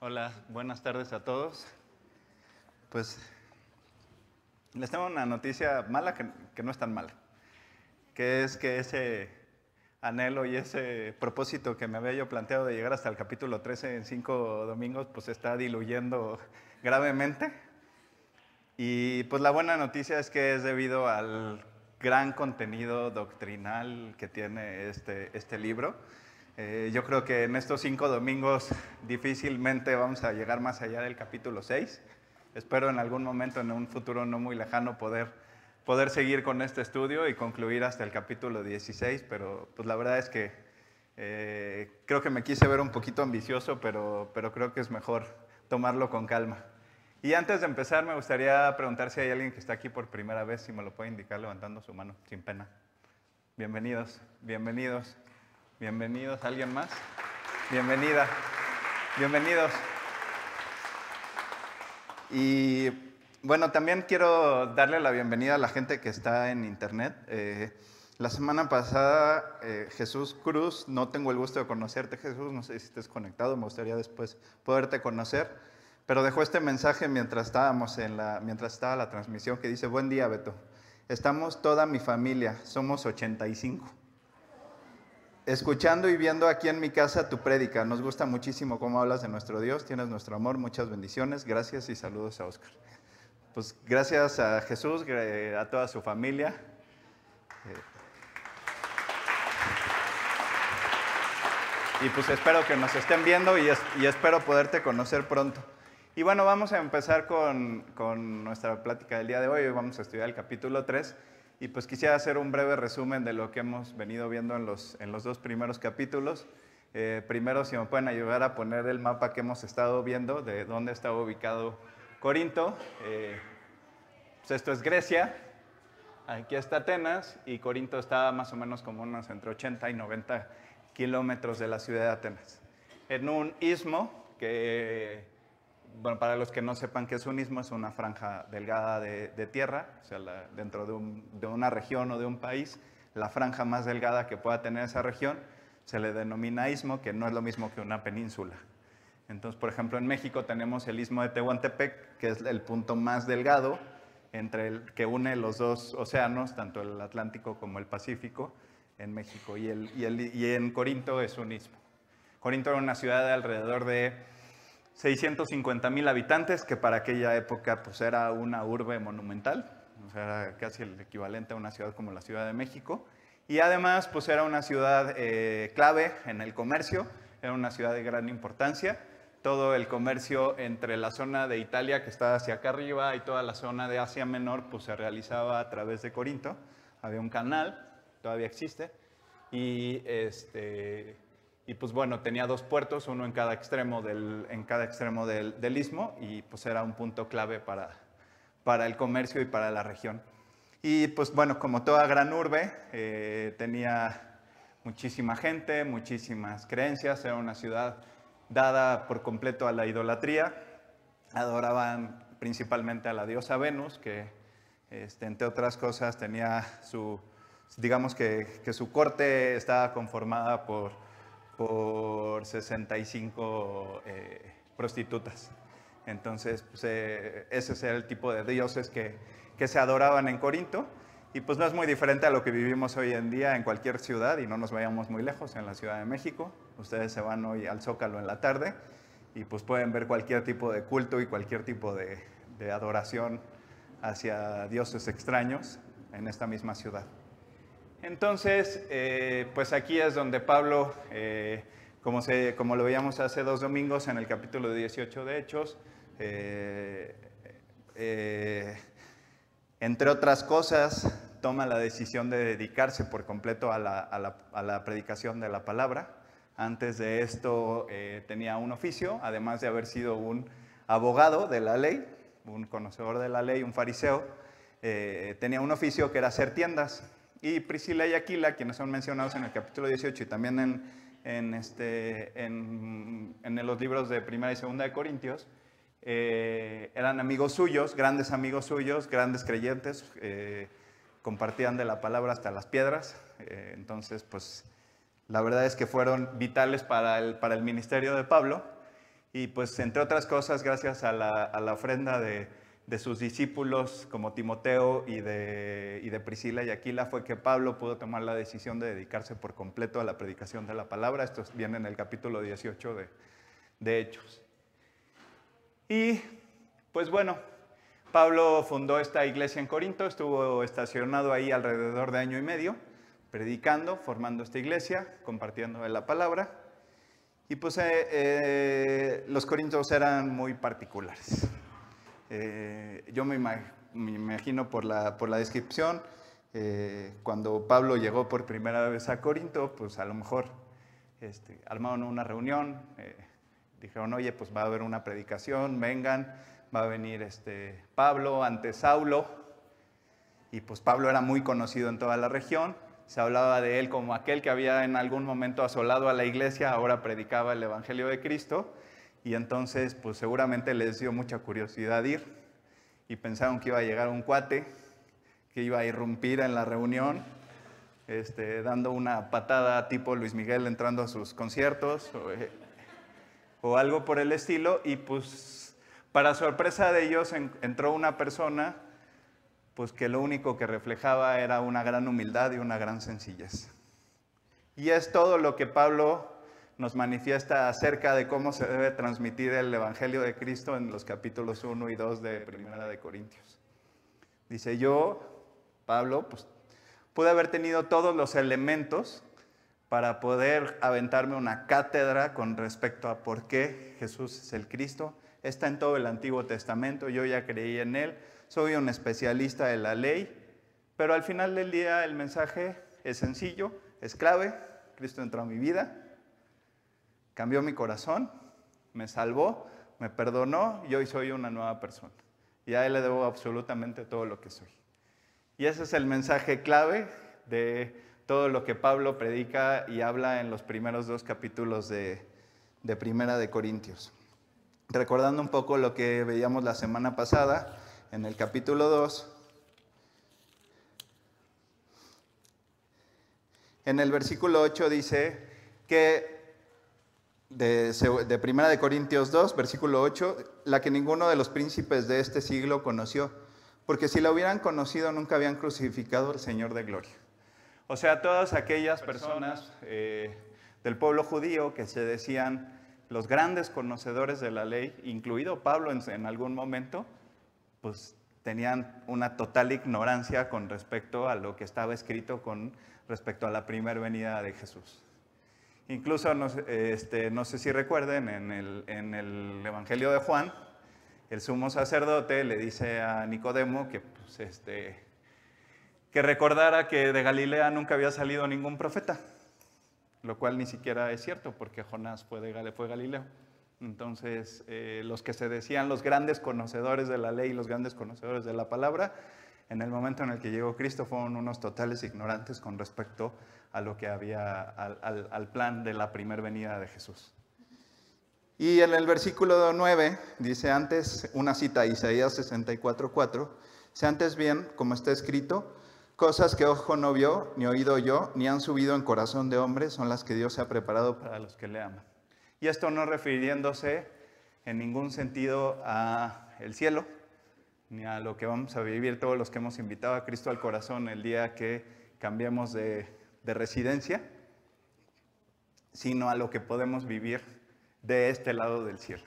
Hola, buenas tardes a todos. Pues les tengo una noticia mala que, no es tan mala, que es que ese anhelo y ese propósito que me había yo planteado de llegar hasta el capítulo 13 en cinco domingos, pues se está diluyendo gravemente. Y pues la buena noticia es que es debido al gran contenido doctrinal que tiene este, este libro. Eh, yo creo que en estos cinco domingos difícilmente vamos a llegar más allá del capítulo 6. Espero en algún momento, en un futuro no muy lejano, poder, poder seguir con este estudio y concluir hasta el capítulo 16, pero pues la verdad es que eh, creo que me quise ver un poquito ambicioso, pero, pero creo que es mejor tomarlo con calma. Y antes de empezar, me gustaría preguntar si hay alguien que está aquí por primera vez, si me lo puede indicar levantando su mano, sin pena. Bienvenidos, bienvenidos, bienvenidos. ¿Alguien más? Bienvenida, bienvenidos. Y bueno, también quiero darle la bienvenida a la gente que está en internet. Eh, la semana pasada, eh, Jesús Cruz, no tengo el gusto de conocerte, Jesús, no sé si estés conectado, me gustaría después poderte conocer pero dejó este mensaje mientras estábamos en la, mientras estaba la transmisión que dice, buen día Beto, estamos toda mi familia, somos 85. Escuchando y viendo aquí en mi casa tu prédica, nos gusta muchísimo cómo hablas de nuestro Dios, tienes nuestro amor, muchas bendiciones, gracias y saludos a Oscar. Pues gracias a Jesús, a toda su familia. Y pues espero que nos estén viendo y, y espero poderte conocer pronto. Y bueno, vamos a empezar con, con, nuestra plática del día de hoy. Hoy vamos a estudiar el capítulo 3 y pues quisiera hacer un breve resumen de lo que hemos venido viendo en los, en los dos primeros capítulos. Eh, primero, si me pueden ayudar a poner el mapa que hemos estado viendo de dónde está ubicado Corinto. Eh, pues esto es Grecia, aquí está Atenas y Corinto está más o menos como unos entre 80 y 90 kilómetros de la ciudad de Atenas. En un istmo que bueno, para los que no sepan qué es un istmo, es una franja delgada de, tierra, o sea, dentro de, una región o de un país, la franja más delgada que pueda tener esa región se le denomina istmo, que no es lo mismo que una península. Entonces, por ejemplo, en México tenemos el istmo de Tehuantepec, que es el punto más delgado entre el, que une los dos océanos, tanto el Atlántico como el Pacífico, en México. Y, el, y, el, y en Corinto es un istmo. Corinto era una ciudad de alrededor de 650 mil habitantes, que para aquella época pues, era una urbe monumental, o sea, era casi el equivalente a una ciudad como la Ciudad de México. Y además, pues era una ciudad eh, clave en el comercio, era una ciudad de gran importancia. Todo el comercio entre la zona de Italia, que está hacia acá arriba, y toda la zona de Asia Menor, pues se realizaba a través de Corinto. Había un canal, todavía existe, y este, y pues bueno, tenía dos puertos, uno en cada extremo del, en cada extremo del, del istmo y pues era un punto clave para, para el comercio y para la región. Y pues bueno, como toda gran urbe, eh, tenía muchísima gente, muchísimas creencias, era una ciudad dada por completo a la idolatría, adoraban principalmente a la diosa Venus, que este, entre otras cosas tenía su, digamos que, que su corte estaba conformada por por 65 eh, prostitutas. Entonces, pues, eh, ese es el tipo de dioses que, que, se adoraban en Corinto. Y pues no es muy diferente a lo que vivimos hoy en día en cualquier ciudad, y no nos vayamos muy lejos, en la Ciudad de México. Ustedes se van hoy al Zócalo en la tarde y pues pueden ver cualquier tipo de culto y cualquier tipo de adoración hacia dioses extraños en esta misma ciudad. Entonces, eh, pues aquí es donde Pablo, eh, como, como, lo veíamos hace dos domingos en el capítulo 18 de Hechos, eh, entre otras cosas, toma la decisión de dedicarse por completo a la, a la predicación de la palabra. Antes de esto tenía un oficio, además de haber sido un abogado de la ley, un conocedor de la ley, un fariseo, tenía un oficio que era hacer tiendas. Y Priscila y Aquila, quienes son mencionados en el capítulo 18 y también en, en, este, en, en los libros de Primera y Segunda de Corintios, eh, eran amigos suyos, grandes amigos suyos, grandes creyentes, eh, compartían de la palabra hasta las piedras. Eh, entonces, pues la verdad es que fueron vitales para el, para el ministerio de Pablo. Y pues entre otras cosas, gracias a la, ofrenda de, sus discípulos como Timoteo y de, y de, Priscila y Aquila fue que Pablo pudo tomar la decisión de dedicarse por completo a la predicación de la palabra. Esto viene en el capítulo 18 de, de Hechos. Y pues bueno, Pablo fundó esta iglesia en Corinto, estuvo estacionado ahí alrededor de año y medio, predicando, formando esta iglesia, compartiendo la palabra. Y pues eh, eh, los corintios eran muy particulares. Eh, yo me, imagino por la, por la descripción, cuando Pablo llegó por primera vez a Corinto, pues a lo mejor este, armaron una reunión, dijeron, oye, pues va a haber una predicación, vengan va a venir este Pablo ante Saulo, y pues Pablo era muy conocido en toda la región, se hablaba de él como aquel que había en algún momento asolado a la iglesia, ahora predicaba el Evangelio de Cristo, y entonces pues seguramente les dio mucha curiosidad ir, y pensaron que iba a llegar un cuate, que iba a irrumpir en la reunión, este, dando una patada tipo Luis Miguel entrando a sus conciertos, o, eh, o algo por el estilo, y pues para sorpresa de ellos entró una persona pues que lo único que reflejaba era una gran humildad y una gran sencillez. Y es todo lo que Pablo nos manifiesta acerca de cómo se debe transmitir el Evangelio de Cristo en los capítulos 1 y 2 de Primera de Corintios. Dice, yo, Pablo, pues pude haber tenido todos los elementos para poder aventarme una cátedra con respecto a por qué Jesús es el Cristo, está en todo el Antiguo Testamento, yo ya creí en él, soy un especialista de la ley, pero al final del día el mensaje es sencillo, es clave, Cristo entró a mi vida, cambió mi corazón, me salvó, me perdonó y hoy soy una nueva persona. Y a Él le debo absolutamente todo lo que soy. Y ese es el mensaje clave de todo lo que Pablo predica y habla en los primeros dos capítulos de, Primera de Corintios recordando un poco lo que veíamos la semana pasada en el capítulo 2, en el versículo 8 dice que de, de Primera de Corintios 2, versículo 8, la que ninguno de los príncipes de este siglo conoció, porque si la hubieran conocido nunca habían crucificado al Señor de gloria. O sea, todas aquellas personas eh, del pueblo judío que se decían los grandes conocedores de la ley, incluido Pablo en, algún momento, pues tenían una total ignorancia con respecto a lo que estaba escrito con respecto a la primera venida de Jesús. Incluso, no, este, no sé si recuerden, en el, Evangelio de Juan, el sumo sacerdote le dice a Nicodemo que, pues, este, que recordara que de Galilea nunca había salido ningún profeta lo cual ni siquiera es cierto porque Jonás fue, de, fue Galileo. Entonces, eh, los que se decían los grandes conocedores de la ley, los grandes conocedores de la palabra, en el momento en el que llegó Cristo fueron unos totales ignorantes con respecto a lo que había, al, plan de la primera venida de Jesús. Y en el versículo 9 dice antes, una cita, Isaías 64:4, si antes bien, como está escrito, Cosas que ojo no vio, ni oído yo, ni han subido en corazón de hombre, son las que Dios ha preparado para los que le aman. Y esto no refiriéndose en ningún sentido a el cielo, ni a lo que vamos a vivir todos los que hemos invitado a Cristo al corazón el día que cambiemos de, residencia, sino a lo que podemos vivir de este lado del cielo.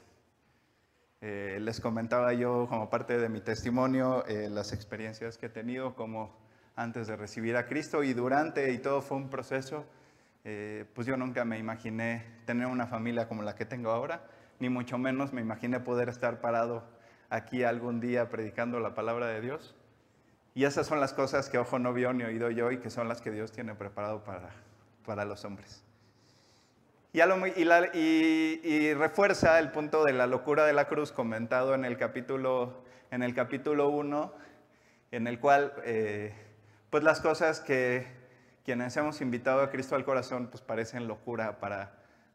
Eh, les comentaba yo como parte de mi testimonio eh, las experiencias que he tenido como antes de recibir a Cristo y durante y todo fue un proceso. Eh, pues yo nunca me imaginé tener una familia como la que tengo ahora, ni mucho menos me imaginé poder estar parado aquí algún día predicando la palabra de Dios. Y esas son las cosas que ojo no vio ni oído yo y que son las que Dios tiene preparado para, para los hombres. Y, y, refuerza el punto de la locura de la cruz comentado en el capítulo, en el capítulo 1, en el cual eh, pues las cosas que quienes hemos invitado a Cristo al corazón pues parecen locura para,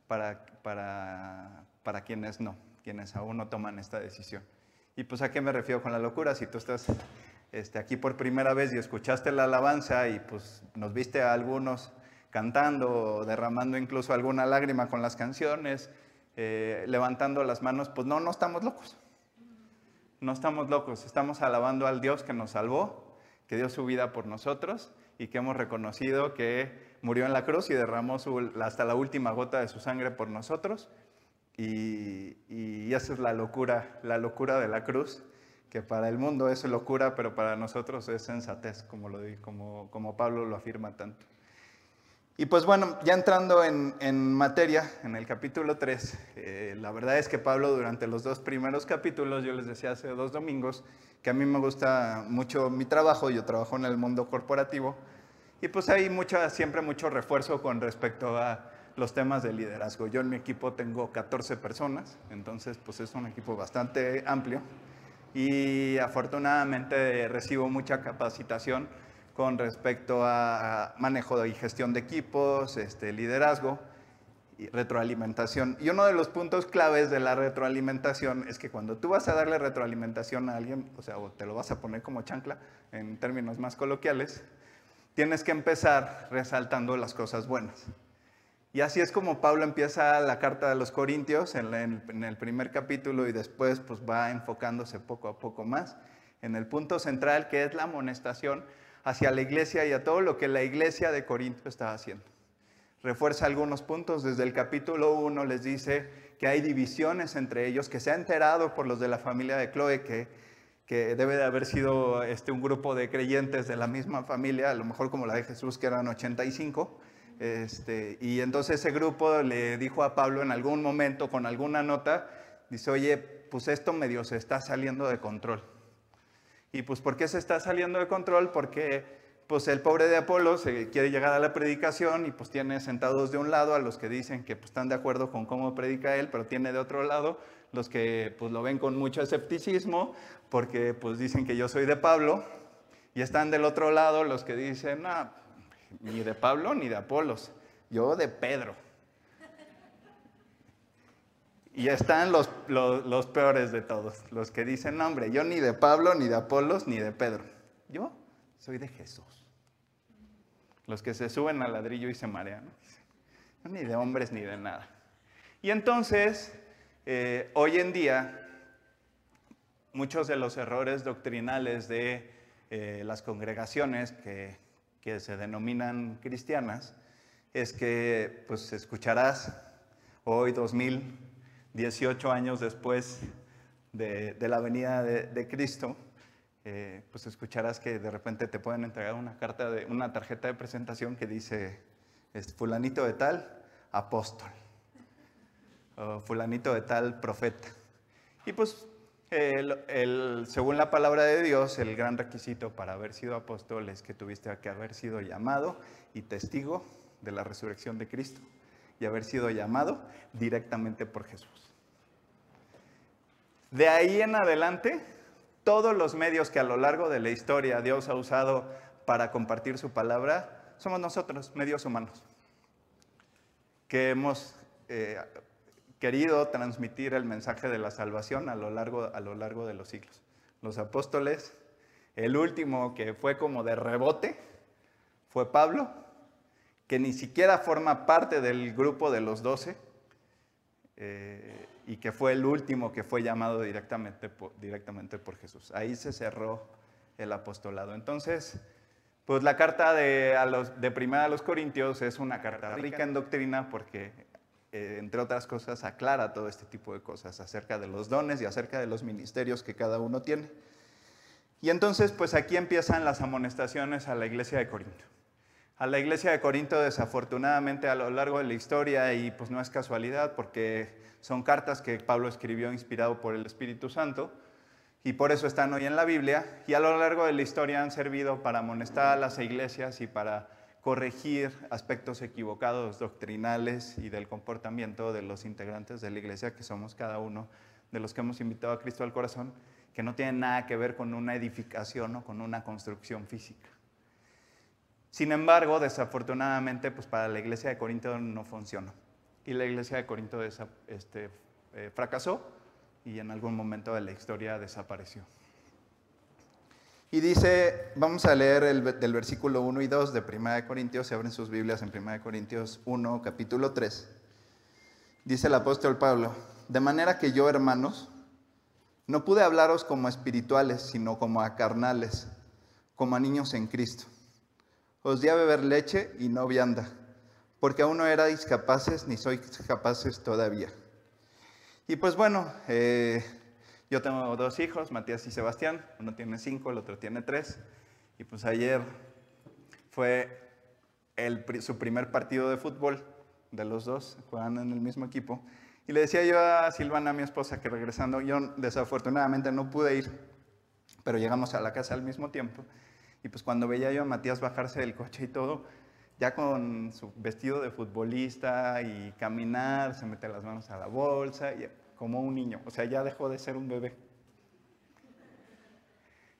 para, para, para quienes no, quienes aún no toman esta decisión. Y pues a qué me refiero con la locura, si tú estás este, aquí por primera vez y escuchaste la alabanza y pues nos viste a algunos cantando derramando incluso alguna lágrima con las canciones, eh, levantando las manos, pues no, no estamos locos. No estamos locos, estamos alabando al Dios que nos salvó, que dio su vida por nosotros y que hemos reconocido que murió en la cruz y derramó hasta la última gota de su sangre por nosotros. Y, y, esa es la locura, la locura de la cruz, que para el mundo es locura, pero para nosotros es sensatez, como, lo, como, como Pablo lo afirma tanto. Y pues bueno, ya entrando en, en materia, en el capítulo 3, eh, la verdad es que Pablo durante los dos primeros capítulos, yo les decía hace dos domingos, que a mí me gusta mucho mi trabajo, yo trabajo en el mundo corporativo, y pues hay mucha, siempre mucho refuerzo con respecto a los temas de liderazgo. Yo en mi equipo tengo 14 personas, entonces pues es un equipo bastante amplio y afortunadamente recibo mucha capacitación con respecto a manejo y gestión de equipos, este, liderazgo y retroalimentación. Y uno de los puntos claves de la retroalimentación es que cuando tú vas a darle retroalimentación a alguien, o sea, o te lo vas a poner como chancla en términos más coloquiales, tienes que empezar resaltando las cosas buenas. Y así es como Pablo empieza la carta de los Corintios en, el primer capítulo y después pues va enfocándose poco a poco más en el punto central que es la amonestación hacia la iglesia y a todo lo que la iglesia de Corinto está haciendo. Refuerza algunos puntos. Desde el capítulo 1 les dice que hay divisiones entre ellos, que se ha enterado por los de la familia de Chloe que, que debe de haber sido este, un grupo de creyentes de la misma familia, a lo mejor como la de Jesús, que eran 85. Este, y entonces ese grupo le dijo a Pablo en algún momento con alguna nota, dice, oye, pues esto medio se está saliendo de control. Y pues ¿por qué se está saliendo de control? Porque pues el pobre de Apolo se quiere llegar a la predicación y pues tiene sentados de un lado a los que dicen que pues, están de acuerdo con cómo predica él, pero tiene de otro lado los que pues lo ven con mucho escepticismo porque pues dicen que yo soy de Pablo y están del otro lado los que dicen, no, ni de Pablo ni de Apolos, yo de Pedro. Y están los, los, peores de todos, los que dicen, no, hombre, yo ni de Pablo, ni de Apolos, ni de Pedro. Yo soy de Jesús. Los que se suben al ladrillo y se marean. ni de hombres ni de nada. Y entonces, eh, hoy en día, muchos de los errores doctrinales de eh, las congregaciones que, que se denominan cristianas es que pues escucharás hoy 2000 18 años después de, la venida de, Cristo, eh, pues escucharás que de repente te pueden entregar una, carta de, una tarjeta de presentación que dice, es fulanito de tal, apóstol, o fulanito de tal, profeta. Y pues según la palabra de Dios, el gran requisito para haber sido apóstol es que tuviste que haber sido llamado y testigo de la resurrección de Cristo y haber sido llamado directamente por Jesús. De ahí en adelante, todos los medios que a lo largo de la historia Dios ha usado para compartir su palabra, somos nosotros, medios humanos, que hemos eh, querido transmitir el mensaje de la salvación a lo, largo, a lo largo de los siglos. Los apóstoles, el último que fue como de rebote, fue Pablo, que ni siquiera forma parte del grupo de los doce. Eh, y que fue el último que fue llamado directamente por, directamente por Jesús. Ahí se cerró el apostolado. Entonces, pues la carta de, a los, de Primera a los Corintios es una carta rica en doctrina porque, eh, entre otras cosas, aclara todo este tipo de cosas acerca de los dones y acerca de los ministerios que cada uno tiene. Y entonces, pues aquí empiezan las amonestaciones a la iglesia de Corinto. A la iglesia de Corinto, desafortunadamente, a lo largo de la historia, y pues no es casualidad, porque son cartas que Pablo escribió inspirado por el Espíritu Santo y por eso están hoy en la Biblia y a lo largo de la historia han servido para amonestar a las iglesias y para corregir aspectos equivocados doctrinales y del comportamiento de los integrantes de la iglesia, que somos cada uno de los que hemos invitado a Cristo al corazón, que no tienen nada que ver con una edificación o con una construcción física. Sin embargo, desafortunadamente, pues para la iglesia de Corinto no funcionó y la iglesia de Corinto este, eh, fracasó y en algún momento de la historia desapareció. Y dice, vamos a leer el, del versículo 1 y 2 de 1 de Corintios, se abren sus Biblias en 1 de Corintios 1, capítulo 3. Dice el apóstol Pablo, de manera que yo, hermanos, no pude hablaros como espirituales, sino como a carnales, como a niños en Cristo. Os di a beber leche y no vianda, porque aún no erais capaces ni sois capaces todavía. Y pues bueno, eh, yo tengo dos hijos, Matías y Sebastián, uno tiene cinco, el otro tiene tres, y pues ayer fue su primer partido de fútbol de los dos, juegan en el mismo equipo. Y le decía yo a Silvana, mi esposa, que regresando, yo desafortunadamente no pude ir, pero llegamos a la casa al mismo tiempo. Y pues cuando veía yo a Matías bajarse del coche y todo, ya con su vestido de futbolista y caminar, se mete las manos a la bolsa, y como un niño. O sea, ya dejó de ser un bebé.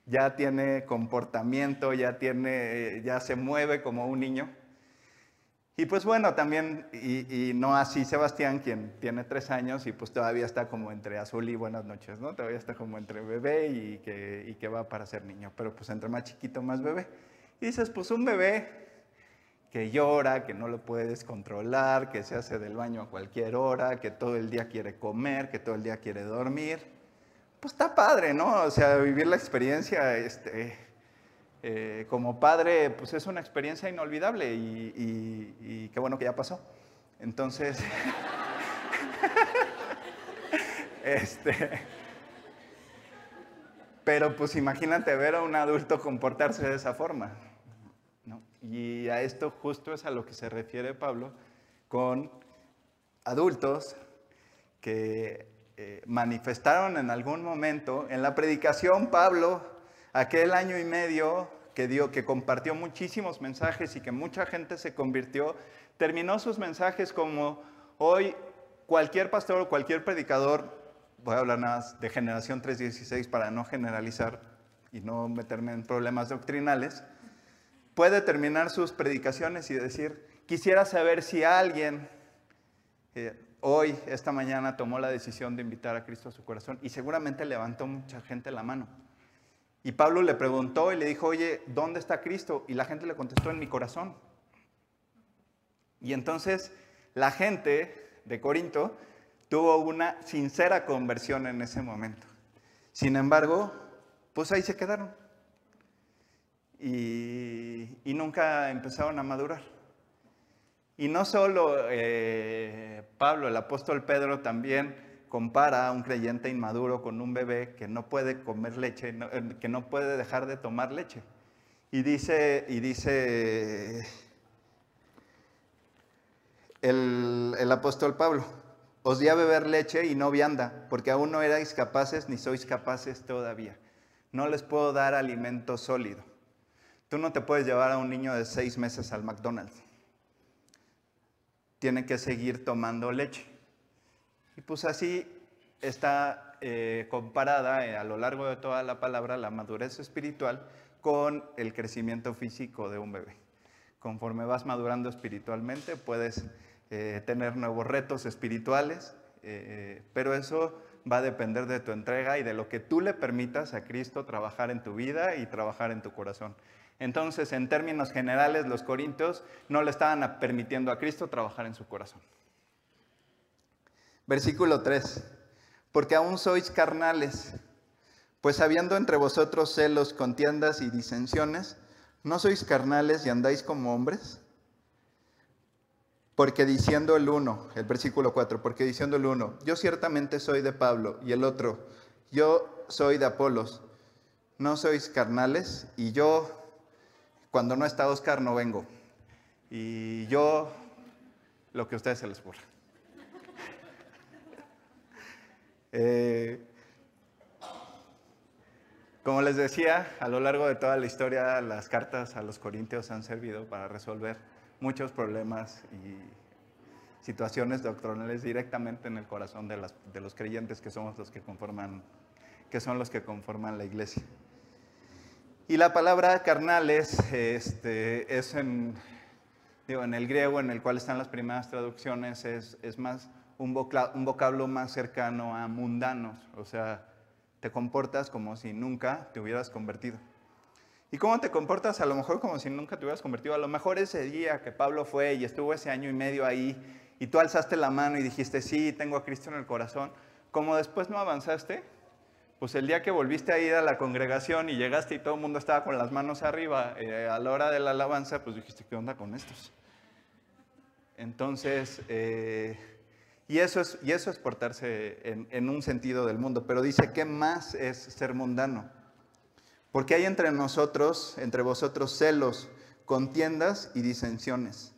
Ya tiene comportamiento, ya, tiene, ya se mueve como un niño. Y pues bueno, también, y, no así Sebastián, quien tiene tres años y pues todavía está como entre azul y buenas noches, ¿no? Todavía está como entre bebé y que, y que va para ser niño, pero pues entre más chiquito, más bebé. Y dices, pues un bebé que llora, que no lo puedes controlar, que se hace del baño a cualquier hora, que todo el día quiere comer, que todo el día quiere dormir, pues está padre, ¿no? O sea, vivir la experiencia, este, eh, como padre, pues es una experiencia inolvidable y, qué bueno que ya pasó. Entonces, este, pero pues imagínate ver a un adulto comportarse de esa forma. Y a esto justo es a lo que se refiere Pablo con adultos que eh, manifestaron en algún momento en la predicación Pablo aquel año y medio que dio, que compartió muchísimos mensajes y que mucha gente se convirtió, terminó sus mensajes como hoy cualquier pastor o cualquier predicador, voy a hablar nada más de generación 316 para no generalizar y no meterme en problemas doctrinales, puede terminar sus predicaciones y decir, quisiera saber si alguien eh, hoy, esta mañana, tomó la decisión de invitar a Cristo a su corazón y seguramente levantó mucha gente la mano. Y Pablo le preguntó y le dijo, oye, ¿dónde está Cristo? Y la gente le contestó, en mi corazón. Y entonces la gente de Corinto tuvo una sincera conversión en ese momento. Sin embargo, pues ahí se quedaron. Y, nunca empezaron a madurar. Y no solo eh, Pablo, el apóstol Pedro también compara a un creyente inmaduro con un bebé que no puede comer leche, eh, que no puede dejar de tomar leche. Y dice, y dice el, el apóstol Pablo, os di a beber leche y no vianda, porque aún no erais capaces ni sois capaces todavía. No les puedo dar alimento sólido. Tú no te puedes llevar a un niño de seis meses al McDonald's. Tiene que seguir tomando leche. Y pues así está eh, comparada eh, a lo largo de toda la palabra la madurez espiritual con el crecimiento físico de un bebé. Conforme vas madurando espiritualmente, puedes eh, tener nuevos retos espirituales, pero eso va a depender de tu entrega y de lo que tú le permitas a Cristo trabajar en tu vida y trabajar en tu corazón. Entonces, en términos generales, los corintios no le estaban permitiendo a Cristo trabajar en su corazón. Versículo 3. Porque aún sois carnales, pues habiendo entre vosotros celos, contiendas y disensiones, ¿no sois carnales y andáis como hombres? Porque diciendo el uno, el versículo 4, porque diciendo el uno, yo ciertamente soy de Pablo, y el otro, yo soy de Apolos, no sois carnales, y yo, cuando no está Oscar, no vengo. Y yo, lo que a ustedes se les ocurra. Eh, como les decía, a lo largo de toda la historia, las cartas a los corintios han servido para resolver muchos problemas y situaciones doctrinales directamente en el corazón de, los creyentes que somos los que conforman, que son los que conforman la iglesia. Y la palabra carnales este, es en, digo, en el griego en el cual están las primeras traducciones, es, es más un vocablo, más cercano a mundanos, o sea, te comportas como si nunca te hubieras convertido. ¿Y cómo te comportas? A lo mejor como si nunca te hubieras convertido. A lo mejor ese día que Pablo fue y estuvo ese año y medio ahí y tú alzaste la mano y dijiste, sí, tengo a Cristo en el corazón, como después no avanzaste, pues el día que volviste a ir a la congregación y llegaste y todo el mundo estaba con las manos arriba eh, a la hora de la alabanza, pues dijiste, ¿qué onda con estos? Entonces, eh, y, eso es, y eso es portarse en, en un sentido del mundo, pero dice, ¿qué más es ser mundano? Porque hay entre nosotros, entre vosotros, celos, contiendas y disensiones.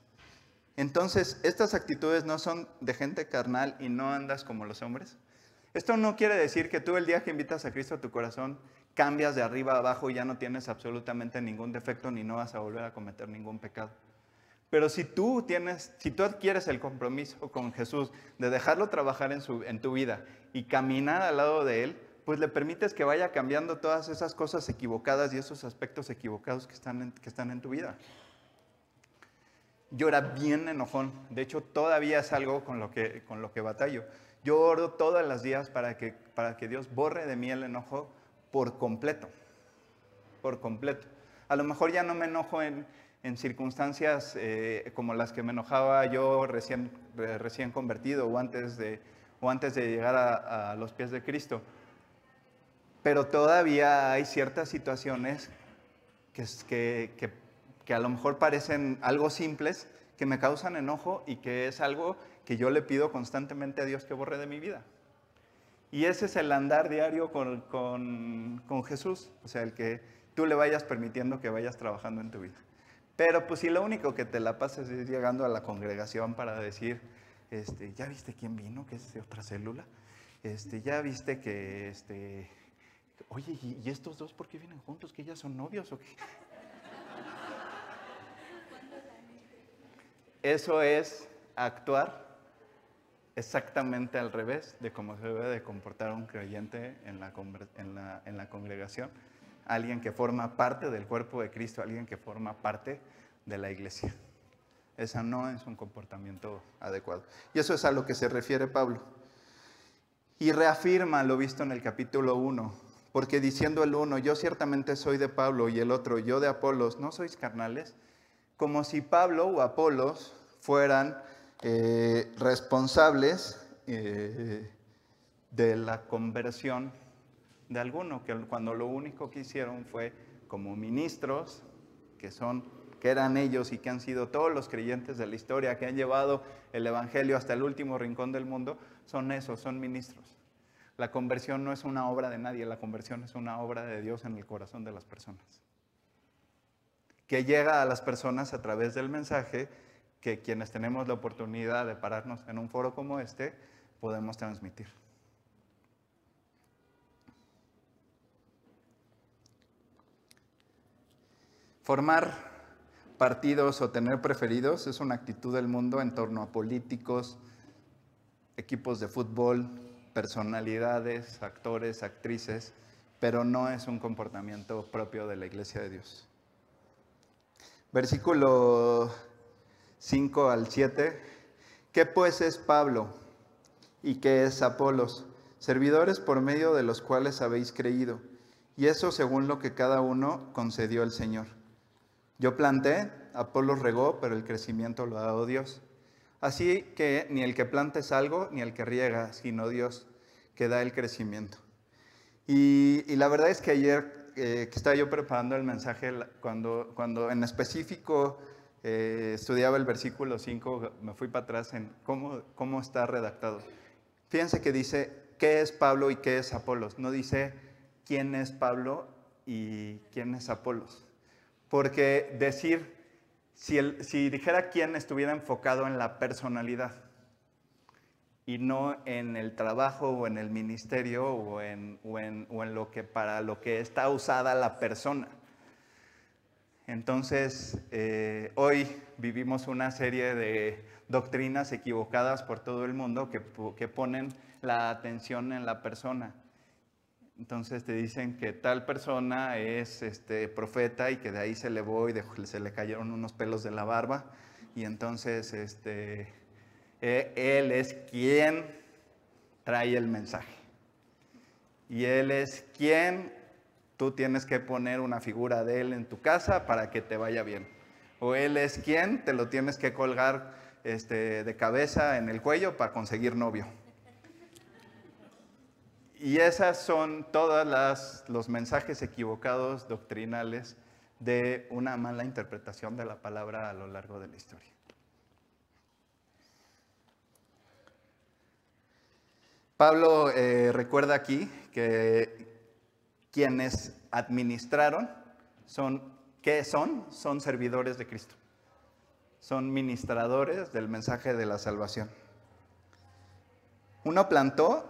Entonces, estas actitudes no son de gente carnal y no andas como los hombres. Esto no quiere decir que tú el día que invitas a Cristo a tu corazón cambias de arriba a abajo y ya no tienes absolutamente ningún defecto ni no vas a volver a cometer ningún pecado. Pero si tú tienes, si tú adquieres el compromiso con Jesús de dejarlo trabajar en, tu vida y caminar al lado de Él, pues le permites que vaya cambiando todas esas cosas equivocadas y esos aspectos equivocados que están en, que están en tu vida. Yo era bien enojón, de hecho todavía es algo con lo que, con lo que batallo. Yo oro todos los días para que, para que Dios borre de mí el enojo por completo, por completo. A lo mejor ya no me enojo en, en circunstancias eh, como las que me enojaba yo recién, recién convertido o antes de, o antes de llegar a, a los pies de Cristo. Pero todavía hay ciertas situaciones que, que, que, que a lo mejor parecen algo simples, que me causan enojo y que es algo que yo le pido constantemente a Dios que borre de mi vida. Y ese es el andar diario con, con, con, Jesús, o sea, el que tú le vayas permitiendo que vayas trabajando en tu vida. Pero pues si lo único que te la pasas es llegando a la congregación para decir, este, ¿ya viste quién vino? Que es de otra célula. Este, ¿Ya viste que, este, oye, ¿y, ¿y estos dos por qué vienen juntos? ¿Que ya son novios o qué? Eso es actuar exactamente al revés de cómo se debe de comportar un creyente en la, congregación, alguien que forma parte del cuerpo de Cristo, alguien que forma parte de la iglesia. Esa no es un comportamiento adecuado. Y eso es a lo que se refiere Pablo. Y reafirma lo visto en el capítulo 1, porque diciendo el uno, yo ciertamente soy de Pablo y el otro, yo de Apolos, ¿no sois carnales? Como si Pablo o Apolos fueran eh, responsables eh, de la conversión de alguno, que cuando lo único que hicieron fue como ministros, que son que eran ellos y que han sido todos los creyentes de la historia, que han llevado el Evangelio hasta el último rincón del mundo, son esos, son ministros. La conversión no es una obra de nadie, la conversión es una obra de Dios en el corazón de las personas. Que llega a las personas a través del mensaje que quienes tenemos la oportunidad de pararnos en un foro como este podemos transmitir. Formar partidos o tener preferidos es una actitud del mundo en torno a políticos, equipos de fútbol, personalidades, actores, actrices, pero no es un comportamiento propio de la Iglesia de Dios. Versículo 5 al 7. ¿Qué pues es Pablo y qué es Apolos? Servidores por medio de los cuales habéis creído, y eso según lo que cada uno concedió el Señor. Yo planté, Apolos regó, pero el crecimiento lo ha dado Dios. Así que ni el que planta es algo, ni el que riega, sino Dios que da el crecimiento. Y, y la verdad es que ayer eh, que estaba yo preparando el mensaje, cuando, cuando en específico eh, estudiaba el versículo 5, me fui para atrás en cómo, cómo está redactado. Fíjense que dice qué es Pablo y qué es Apolos. No dice quién es Pablo y quién es Apolos. Porque decir, si, el, si dijera quién estuviera enfocado en la personalidad y no en el trabajo o en el ministerio o en, o en, o en lo que para lo que está usada la persona. Entonces, eh, hoy vivimos una serie de doctrinas equivocadas por todo el mundo que, que, ponen la atención en la persona. Entonces te dicen que tal persona es este, profeta y que de ahí se le y se le cayeron unos pelos de la barba y entonces este, él es quien trae el mensaje. Y él es quien Tú tienes que poner una figura de él en tu casa para que te vaya bien. O él es quien te lo tienes que colgar este, de cabeza en el cuello para conseguir novio. Y esas son todos los mensajes equivocados doctrinales de una mala interpretación de la palabra a lo largo de la historia. Pablo eh, recuerda aquí que quienes administraron son, ¿qué son? Son servidores de Cristo. Son ministradores del mensaje de la salvación. Uno plantó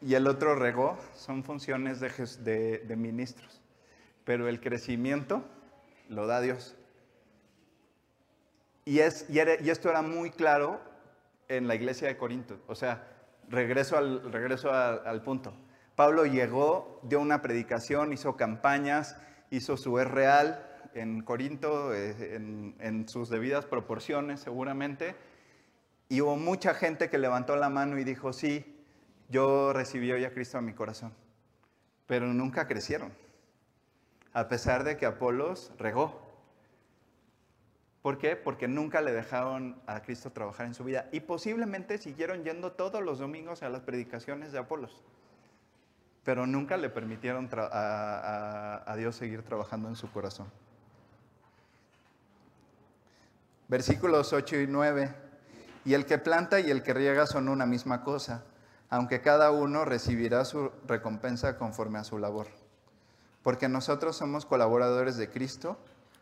y el otro regó, son funciones de, de ministros. Pero el crecimiento lo da Dios. Y, es, y, esto era muy claro en la iglesia de Corinto. O sea, regreso al, regreso al, punto. Pablo llegó, dio una predicación, hizo campañas, hizo su es real en Corinto, eh, en, en, sus debidas proporciones seguramente, y hubo mucha gente que levantó la mano y dijo, sí, yo recibí hoy a Cristo en mi corazón, pero nunca crecieron, a pesar de que Apolos regó. ¿Por qué? Porque nunca le dejaron a Cristo trabajar en su vida y posiblemente siguieron yendo todos los domingos a las predicaciones de Apolos, pero nunca le permitieron a, Dios seguir trabajando en su corazón. Versículos 8 y 9. Y el que planta y el que riega son una misma cosa, aunque cada uno recibirá su recompensa conforme a su labor. Porque nosotros somos colaboradores de Cristo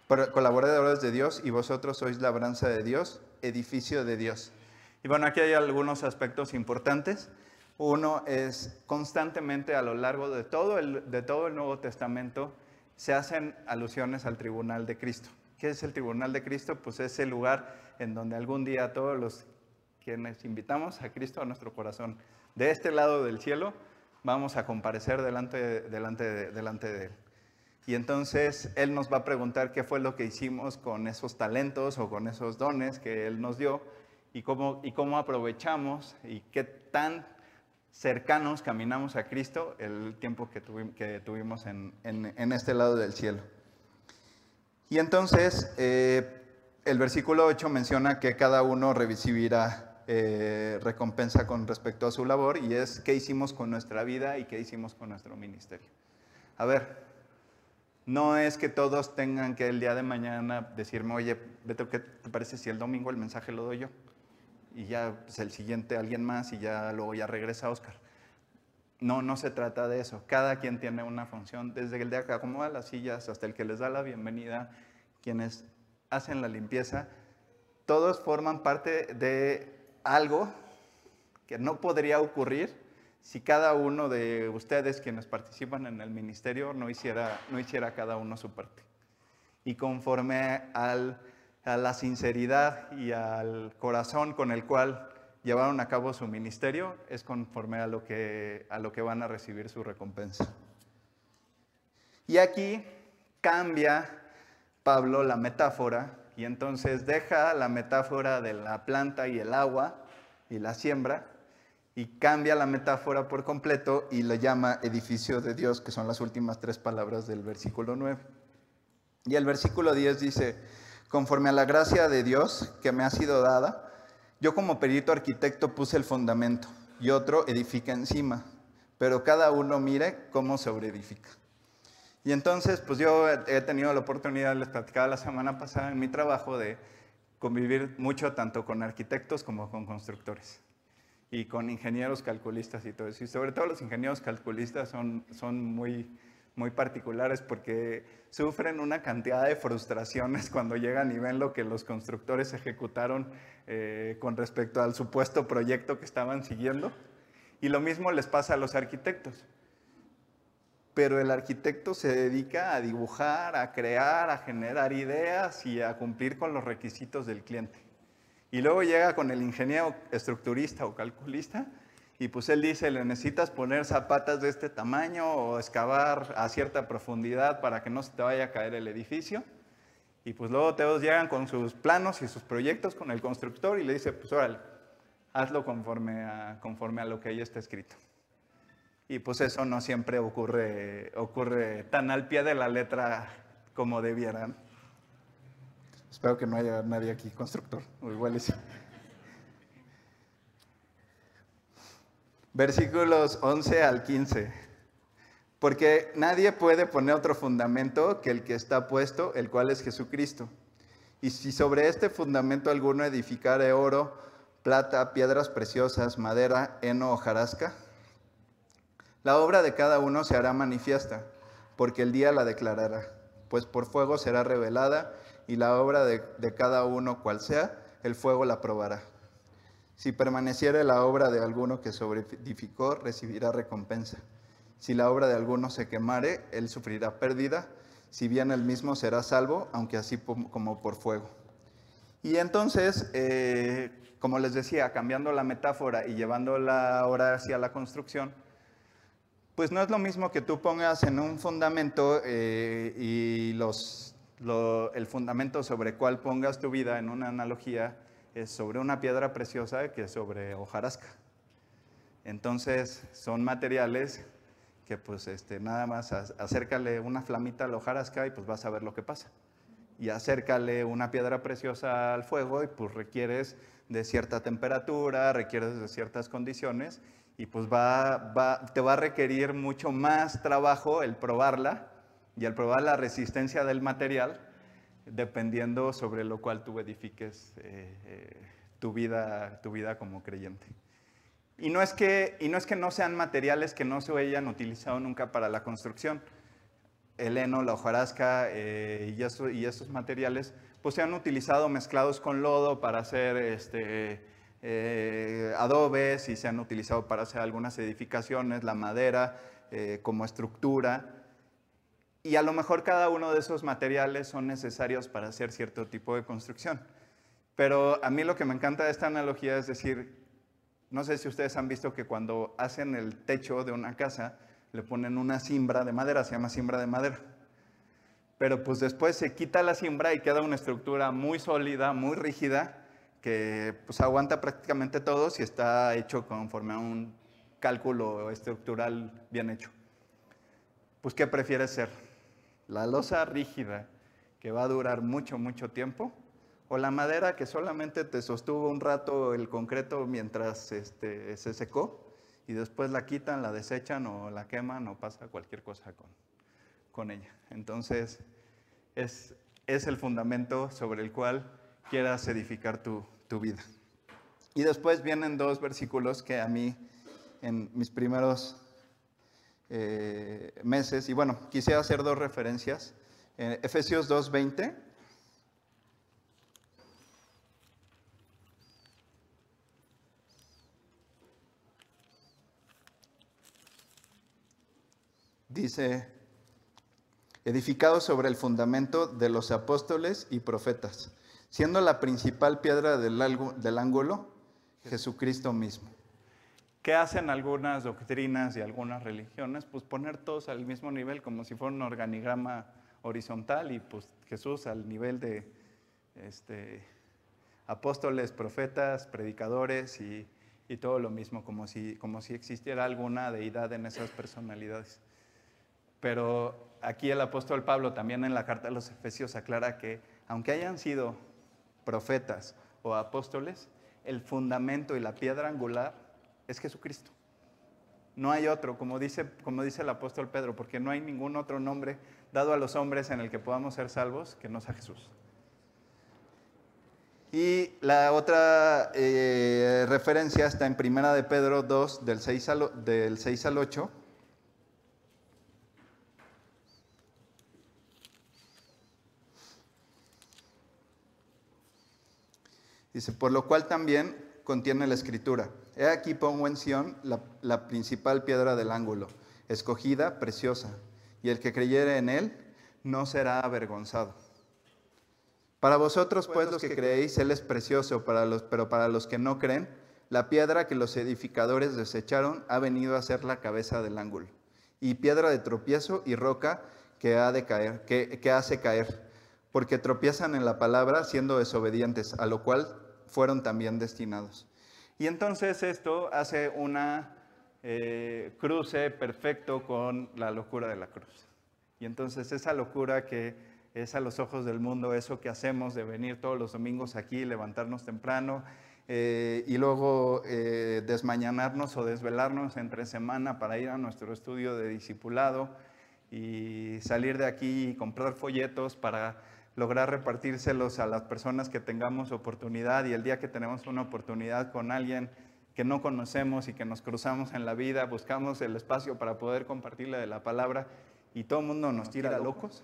colaboradores de Dios y vosotros sois labranza de Dios, edificio de Dios. Y bueno, aquí hay algunos aspectos importantes. Uno es constantemente a lo largo de todo el, de todo el Nuevo Testamento se hacen alusiones al tribunal de Cristo. ¿Qué es el tribunal de Cristo? Pues es el lugar en donde algún día todos los quienes invitamos a Cristo a nuestro corazón, de este lado del cielo, vamos a comparecer delante, delante, delante de Él. Y entonces Él nos va a preguntar qué fue lo que hicimos con esos talentos o con esos dones que Él nos dio y cómo, y cómo aprovechamos y qué tan cercanos caminamos a Cristo el tiempo que, que tuvimos en, en, este lado del cielo. Y entonces eh, el versículo 8 menciona que cada uno recibirá eh, recompensa con respecto a su labor y es qué hicimos con nuestra vida y qué hicimos con nuestro ministerio. A ver, no es que todos tengan que el día de mañana decirme, oye, Beto, ¿qué te parece si el domingo el mensaje lo doy yo? Y ya pues, el siguiente alguien más y ya luego ya regresa Oscar. No, no se trata de eso. Cada quien tiene una función, desde el de que acomoda las sillas hasta el que les da la bienvenida, quienes hacen la limpieza, todos forman parte de algo que no podría ocurrir si cada uno de ustedes quienes participan en el ministerio no hiciera, no hiciera cada uno su parte. Y conforme al, a la sinceridad y al corazón con el cual llevaron a cabo su ministerio, es conforme a lo que, a lo que van a recibir su recompensa. Y aquí cambia Pablo la metáfora y entonces deja la metáfora de la planta y el agua y la siembra y cambia la metáfora por completo y le llama edificio de Dios, que son las últimas tres palabras del versículo 9. Y el versículo 10 dice, conforme a la gracia de Dios que me ha sido dada, yo como perito arquitecto puse el fundamento y otro edifica encima, pero cada uno mire cómo sobreedifica. Y entonces, pues yo he tenido la oportunidad, les platicaba la semana pasada en mi trabajo, de convivir mucho tanto con arquitectos como con constructores y con ingenieros calculistas y todo eso. Y sobre todo los ingenieros calculistas son, son muy, muy particulares porque sufren una cantidad de frustraciones cuando llegan y ven lo que los constructores ejecutaron eh, con respecto al supuesto proyecto que estaban siguiendo. Y lo mismo les pasa a los arquitectos. Pero el arquitecto se dedica a dibujar, a crear, a generar ideas y a cumplir con los requisitos del cliente. Y luego llega con el ingeniero estructurista o calculista y pues él dice, le necesitas poner zapatas de este tamaño o excavar a cierta profundidad para que no se te vaya a caer el edificio. Y pues luego todos llegan con sus planos y sus proyectos con el constructor y le dice, pues órale, hazlo conforme a, conforme a lo que ahí está escrito. Y pues eso no siempre ocurre, ocurre tan al pie de la letra como debieran. Espero que no haya nadie aquí constructor, o igual es. Versículos 11 al 15. Porque nadie puede poner otro fundamento que el que está puesto, el cual es Jesucristo. Y si sobre este fundamento alguno edificare oro, plata, piedras preciosas, madera, heno o jarasca, la obra de cada uno se hará manifiesta, porque el día la declarará, pues por fuego será revelada y la obra de, de cada uno cual sea, el fuego la probará. Si permaneciere la obra de alguno que sobreedificó, recibirá recompensa. Si la obra de alguno se quemare, él sufrirá pérdida, si bien él mismo será salvo, aunque así como por fuego. Y entonces, eh, como les decía, cambiando la metáfora y llevándola ahora hacia la construcción, pues no es lo mismo que tú pongas en un fundamento eh, y los, el fundamento sobre cuál pongas tu vida en una analogía es sobre una piedra preciosa que sobre hojarasca. Entonces, son materiales que pues este, nada más acércale una flamita a la hojarasca y pues vas a ver lo que pasa. Y acércale una piedra preciosa al fuego y pues requieres de cierta temperatura, requieres de ciertas condiciones y pues va, te va a requerir mucho más trabajo el probarla y el probar la resistencia del material dependiendo sobre lo cual tú edifiques eh, eh, tu, vida, tu vida como creyente. Y no, es que, y no es que no sean materiales que no se hayan utilizado nunca para la construcción. El heno, la hojarasca eh, y, eso, y estos materiales pues se han utilizado mezclados con lodo para hacer este, eh, adobes y se han utilizado para hacer algunas edificaciones, la madera como estructura. Y a lo mejor cada uno de esos materiales son necesarios para hacer cierto tipo de construcción. Pero a mí lo que me encanta de esta analogía es decir, no sé si ustedes han visto que cuando hacen el techo de una casa, le ponen una cimbra de madera, se llama cimbra de madera. Pero pues después se quita la cimbra y queda una estructura muy sólida, muy rígida, que pues aguanta prácticamente todo si está hecho conforme a un cálculo estructural bien hecho. Pues ¿qué prefieres ser? ¿La losa rígida que va a durar mucho, mucho tiempo? o la madera que solamente te sostuvo un rato el concreto mientras este, se secó y después la quitan, la desechan o la queman o pasa cualquier cosa con, con ella. Entonces, es, es, el fundamento sobre el cual quieras edificar tu, tu vida. Y después vienen dos versículos que a mí en mis primeros eh, meses, y bueno, quisiera hacer dos referencias. Eh, Efesios 2.20 dice, edificado sobre el fundamento de los apóstoles y profetas, siendo la principal piedra del, del ángulo Jesucristo mismo. ¿Qué hacen algunas doctrinas y algunas religiones? Pues poner todos al mismo nivel, como si fuera un organigrama horizontal y pues Jesús al nivel de este, apóstoles, profetas, predicadores y, y, todo lo mismo, como si, como si existiera alguna deidad en esas personalidades. Pero aquí el apóstol Pablo también en la carta a los Efesios aclara que aunque hayan sido profetas o apóstoles, el fundamento y la piedra angular es Jesucristo. No hay otro, como dice, como dice el apóstol Pedro, porque no hay ningún otro nombre dado a los hombres en el que podamos ser salvos que no sea Jesús. Y la otra eh, referencia está en Primera de Pedro 2, del 6 al, del 6 al 8 Dice, por lo cual también contiene la escritura. He aquí pongo en Sión la, principal piedra del ángulo, escogida, preciosa, y el que creyere en él no será avergonzado. Para vosotros, pues, los que creéis, Él es precioso, para los, pero para los que no creen, la piedra que los edificadores desecharon ha venido a ser la cabeza del ángulo, y piedra de tropiezo y roca que, ha de caer, que, que hace caer, porque tropiezan en la palabra siendo desobedientes, a lo cual fueron también destinados. Y entonces esto hace una eh, cruce perfecto con la locura de la cruz. Y entonces esa locura que es a los ojos del mundo, eso que hacemos de venir todos los domingos aquí, levantarnos temprano, eh, y luego eh, desmañanarnos o desvelarnos entre semana para ir a nuestro estudio de discipulado y salir de aquí y comprar folletos para lograr repartírselos a las personas que tengamos oportunidad y el día que tenemos una oportunidad con alguien que no conocemos y que nos cruzamos en la vida, buscamos el espacio para poder compartirle de la palabra y todo el mundo nos tira locos,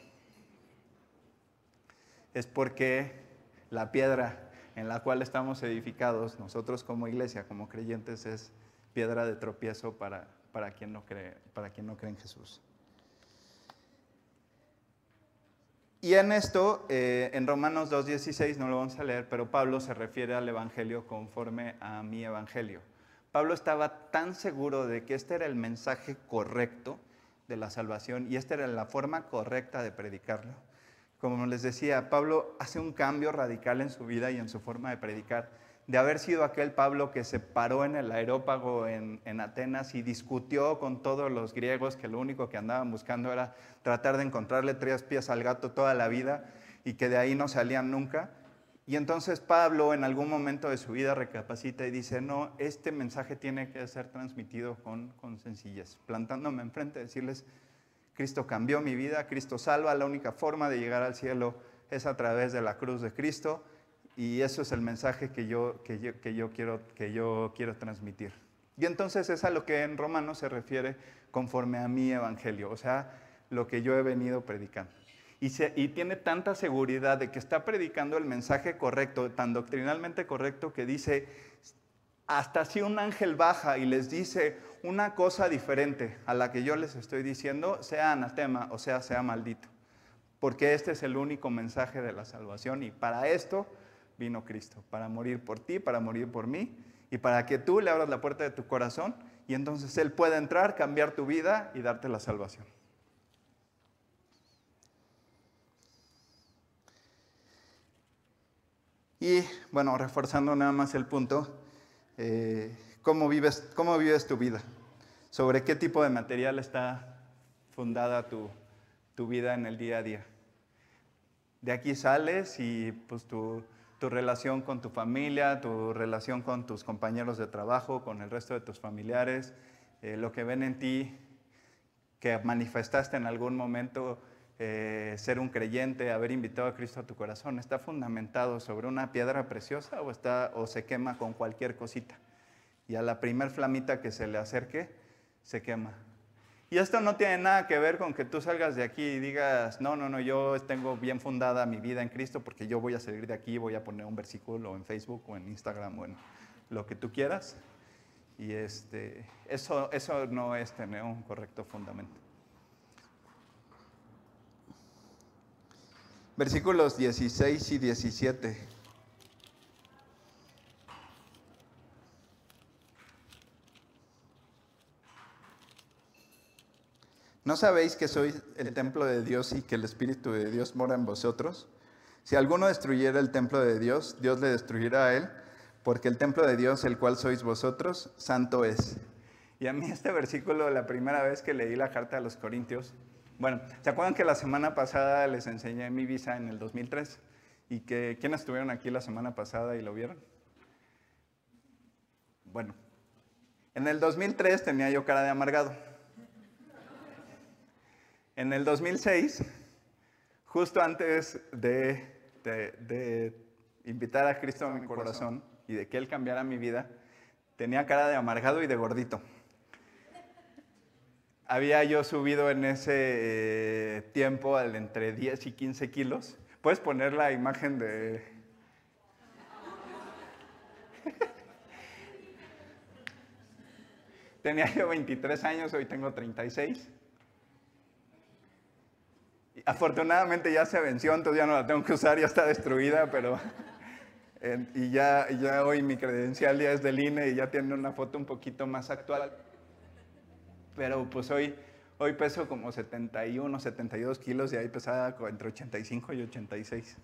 es porque la piedra en la cual estamos edificados, nosotros como iglesia, como creyentes, es piedra de tropiezo para, para, quien, no cree, para quien no cree en Jesús. Y en esto, eh, en Romanos 2.16, no lo vamos a leer, pero Pablo se refiere al Evangelio conforme a mi Evangelio. Pablo estaba tan seguro de que este era el mensaje correcto de la salvación y esta era la forma correcta de predicarlo, como les decía, Pablo hace un cambio radical en su vida y en su forma de predicar. De haber sido aquel Pablo que se paró en el aerópago en, Atenas y discutió con todos los griegos que lo único que andaban buscando era tratar de encontrarle tres pies al gato toda la vida y que de ahí no salían nunca. Y entonces Pablo en algún momento de su vida recapacita y dice, no, este mensaje tiene que ser transmitido con, con sencillez, plantándome enfrente, decirles, Cristo cambió mi vida, Cristo salva, la única forma de llegar al cielo es a través de la cruz de Cristo y eso es el mensaje que yo, que yo, quiero, que yo quiero transmitir. Y entonces es a lo que en Romanos se refiere conforme a mi evangelio, o sea, lo que yo he venido predicando. Y, y, tiene tanta seguridad de que está predicando el mensaje correcto, tan doctrinalmente correcto, que dice, hasta si un ángel baja y les dice una cosa diferente a la que yo les estoy diciendo, sea anatema, o sea, sea maldito. Porque este es el único mensaje de la salvación y para esto vino Cristo, para morir por ti, para morir por mí y para que tú le abras la puerta de tu corazón y entonces Él pueda entrar, cambiar tu vida y darte la salvación. Y bueno, reforzando nada más el punto, eh, ¿cómo, vives, ¿cómo vives tu vida? ¿Sobre qué tipo de material está fundada tu, tu vida en el día a día? De aquí sales y pues tu, tu relación con tu familia, tu relación con tus compañeros de trabajo, con el resto de tus familiares, eh, lo que ven en ti, que manifestaste en algún momento eh, ser un creyente, haber invitado a Cristo a tu corazón, ¿está fundamentado sobre una piedra preciosa o, está, o se quema con cualquier cosita? Y a la primer flamita que se le acerque, se quema. Y esto no tiene nada que ver con que tú salgas de aquí y digas, no, no, no, yo tengo bien fundada mi vida en Cristo porque yo voy a salir de aquí, voy a poner un versículo en Facebook o en Instagram o en lo que tú quieras. Y este, eso, eso no es tener un correcto fundamento. Versículos 16 y 17. ¿No sabéis que sois el templo de Dios y que el Espíritu de Dios mora en vosotros? Si alguno destruyera el templo de Dios, Dios le destruirá a él, porque el templo de Dios, el cual sois vosotros, santo es. Y a mí este versículo, la primera vez que leí la carta a los Corintios, bueno, ¿se acuerdan que la semana pasada les enseñé mi visa en el 2003? ¿Y que quiénes estuvieron aquí la semana pasada y lo vieron? Bueno, en el 2003 tenía yo cara de amargado. En el 2006, justo antes de, invitar a Cristo a mi corazón y de que Él cambiara mi vida, tenía cara de amargado y de gordito había yo subido en ese eh, tiempo al entre 10 y 15 kilos. Puedes poner la imagen de... Tenía yo 23 años, hoy tengo 36. Afortunadamente ya se venció, entonces ya no la tengo que usar, ya está destruida, pero... y ya, ya hoy mi credencial ya es del INE y ya tiene una foto un poquito más actual pero pues hoy, hoy peso como 71, 72 kilos y ahí pesaba entre 85 y 86.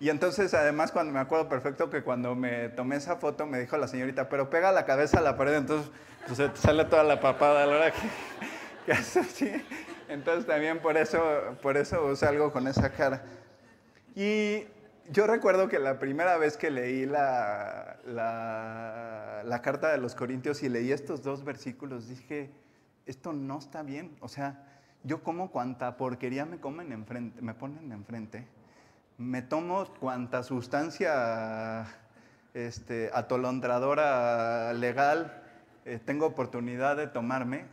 Y entonces, además, cuando me acuerdo perfecto que cuando me tomé esa foto, me dijo la señorita, pero pega la cabeza a la pared, entonces pues, sale toda la papada a la hora que, que hace así. Entonces también por eso, por eso salgo con esa cara. Y yo recuerdo que la primera vez que leí la, la, la, carta de los Corintios y leí estos dos versículos, dije, esto no está bien. O sea, yo como cuanta porquería me, comen enfrente, me ponen enfrente, me tomo cuanta sustancia este, atolondradora legal eh, tengo oportunidad de tomarme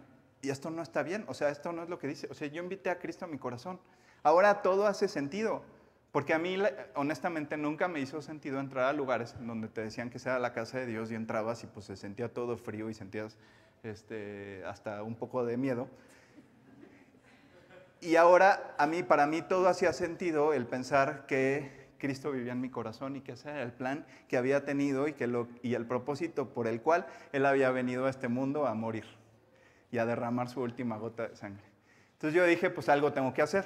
y esto no está bien. O sea, esto no es lo que dice. O sea, yo invité a Cristo a mi corazón. Ahora todo hace sentido. Porque a mí, honestamente, nunca me hizo sentido entrar a lugares donde te decían que sea la casa de Dios y entrabas y pues se sentía todo frío y sentías este, hasta un poco de miedo. Y ahora, a mí, para mí todo hacía sentido el pensar que Cristo vivía en mi corazón y que ese era el plan que había tenido y, que lo, y el propósito por el cual Él había venido a este mundo a morir y a derramar su última gota de sangre. Entonces yo dije, pues algo tengo que hacer.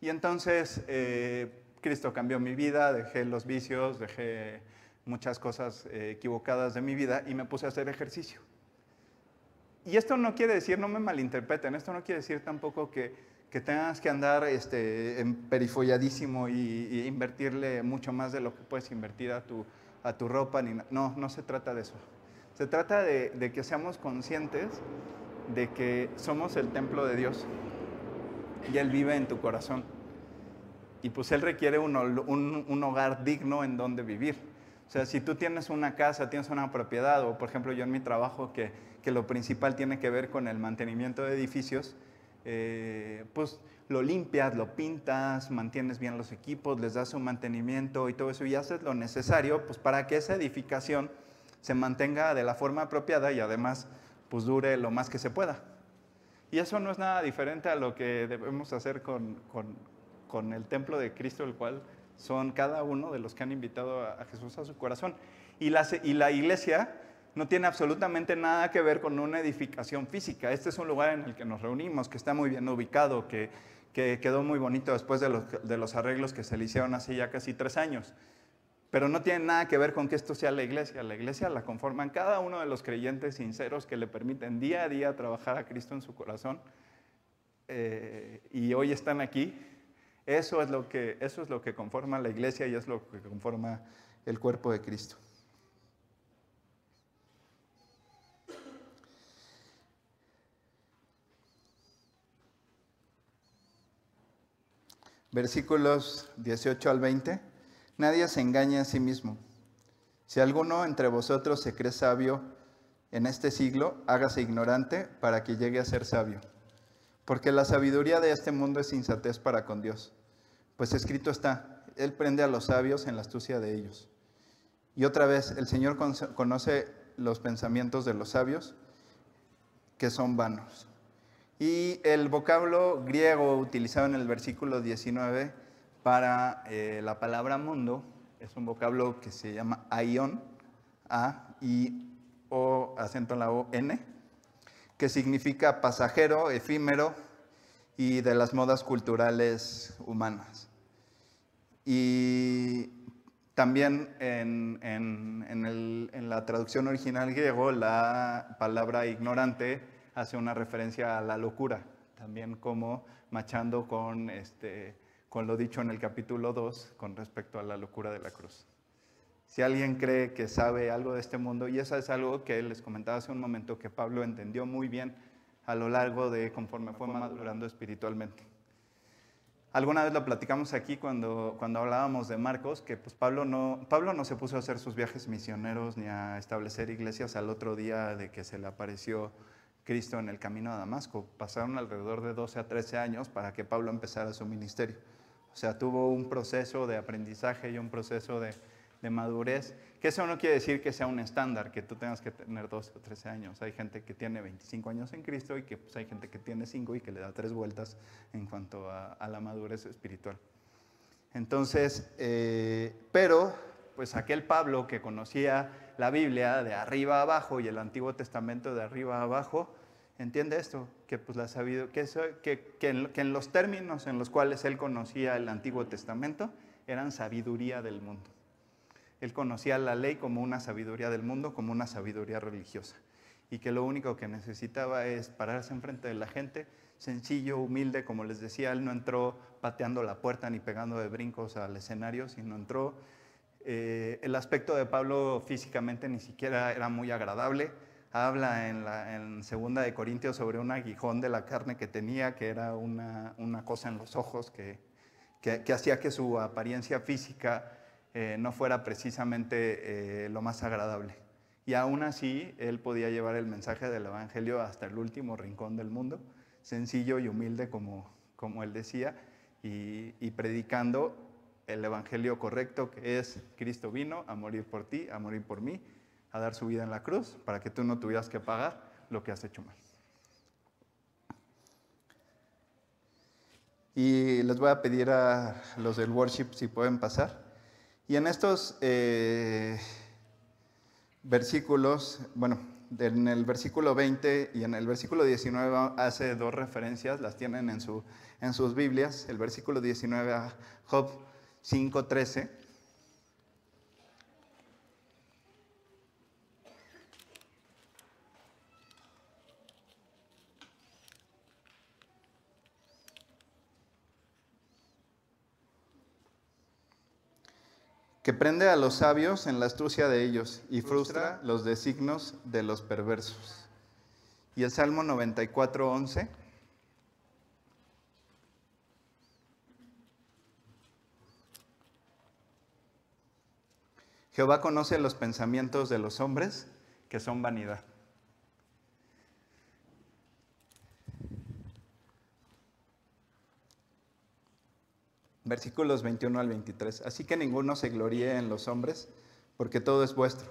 Y entonces eh, Cristo cambió mi vida, dejé los vicios, dejé muchas cosas eh, equivocadas de mi vida y me puse a hacer ejercicio. Y esto no quiere decir, no me malinterpreten, esto no quiere decir tampoco que, que tengas que andar este, perifolladísimo y, invertirle mucho más de lo que puedes invertir a tu, a tu ropa. Ni, no, no se trata de eso. Se trata de, que seamos conscientes de que somos el templo de Dios y Él vive en tu corazón. Y pues Él requiere un, hogar digno en donde vivir. O sea, si tú tienes una casa, tienes una propiedad, o por ejemplo yo en mi trabajo que, que lo principal tiene que ver con el mantenimiento de edificios, eh, pues lo limpias, lo pintas, mantienes bien los equipos, les das un mantenimiento y todo eso y haces lo necesario pues para que esa edificación se mantenga de la forma apropiada y además pues dure lo más que se pueda. Y eso no es nada diferente a lo que debemos hacer con, con, el templo de Cristo, el cual son cada uno de los que han invitado a, Jesús a su corazón. Y la, y la iglesia no tiene absolutamente nada que ver con una edificación física. Este es un lugar en el que nos reunimos, que está muy bien ubicado, que, que quedó muy bonito después de los, de los arreglos que se le hicieron hace ya casi tres años. Pero no tiene nada que ver con que esto sea la iglesia. La iglesia la conforman cada uno de los creyentes sinceros que le permiten día a día trabajar a Cristo en su corazón. Eh, y hoy están aquí. Eso es, lo que, eso es lo que conforma la iglesia y es lo que conforma el cuerpo de Cristo. Versículos 18 al 20. Nadie se engaña a sí mismo. Si alguno entre vosotros se cree sabio en este siglo, hágase ignorante para que llegue a ser sabio. Porque la sabiduría de este mundo es insatez para con Dios. Pues escrito está, Él prende a los sabios en la astucia de ellos. Y otra vez, el Señor conoce los pensamientos de los sabios, que son vanos. Y el vocablo griego utilizado en el versículo 19 para eh, la palabra mundo es un vocablo que se llama aion, A, I, O, acento en la O, N, que significa pasajero, efímero y de las modas culturales humanas. Y también en, en la traducción original griego, la palabra ignorante hace una referencia a la locura, también como machando con este, con lo dicho en el capítulo 2 con respecto a la locura de la cruz. Si alguien cree que sabe algo de este mundo, y eso es algo que les comentaba hace un momento, que Pablo entendió muy bien a lo largo de conforme fue madurando espiritualmente. Alguna vez lo platicamos aquí cuando, cuando hablábamos de Marcos, que pues Pablo, no, Pablo no se puso a hacer sus viajes misioneros ni a establecer iglesias al otro día de que se le apareció Cristo en el camino a Damasco. Pasaron alrededor de 12 a 13 años para que Pablo empezara su ministerio. Sea, tuvo un proceso de aprendizaje y un proceso de, madurez, que eso no quiere decir que sea un estándar, que tú tengas que tener 12 o 13 años. Hay gente que tiene 25 años en Cristo y que pues, hay gente que tiene 5 y que le da tres vueltas en cuanto a, la madurez espiritual. Entonces, eh, pero pues aquel Pablo que conocía la Biblia de arriba a abajo y el Antiguo Testamento de arriba a abajo, entiende esto, que, pues, la que, que, en, los términos en los cuales él conocía el Antiguo Testamento eran sabiduría del mundo. Él conocía la ley como una sabiduría del mundo, como una sabiduría religiosa. y que lo único que necesitaba es pararse enfrente de la gente, sencillo, humilde, como les decía, él no entró pateando la puerta ni pegando de brincos al escenario, sino entró. Eh, el aspecto de Pablo físicamente ni siquiera era muy agradable. Habla en, la, en Segunda de Corintios sobre un aguijón de la carne que tenía, que era una, una cosa en los ojos que, que, hacía que su apariencia física eh, no fuera precisamente eh, lo más agradable. Y aún así, él podía llevar el mensaje del Evangelio hasta el último rincón del mundo, sencillo y humilde como, como él decía, y, y predicando el Evangelio correcto, que es Cristo vino a morir por ti, a morir por mí, a dar su vida en la cruz, para que tú no tuvieras que pagar lo que has hecho mal. Y les voy a pedir a los del worship si pueden pasar. Y en estos eh, versículos, bueno, en el versículo 20 y en el versículo 19 hace dos referencias, las tienen en, su, en sus Biblias. El versículo 19 a Job 5.13. que prende a los sabios en la astucia de ellos y frustra los designos de los perversos. Y el Salmo 94, 11. Jehová conoce los pensamientos de los hombres que son vanidad. Versículos 21 al 23. Así que ninguno se gloríe en los hombres, porque todo es vuestro.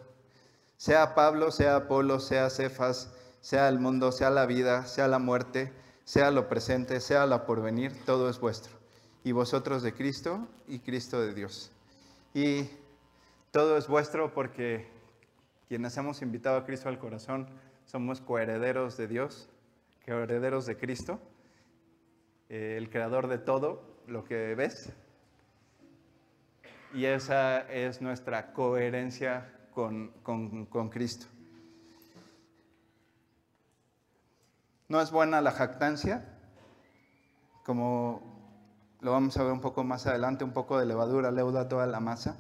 Sea Pablo, sea Apolo, sea Cefas, sea el mundo, sea la vida, sea la muerte, sea lo presente, sea la porvenir, todo es vuestro. Y vosotros de Cristo y Cristo de Dios. Y todo es vuestro porque quienes hemos invitado a Cristo al corazón somos coherederos de Dios, coherederos de Cristo, eh, el creador de todo, lo que ves. Y esa es nuestra coherencia con, con, con Cristo. No es buena la jactancia, como lo vamos a ver un poco más adelante, un poco de levadura leuda toda la masa.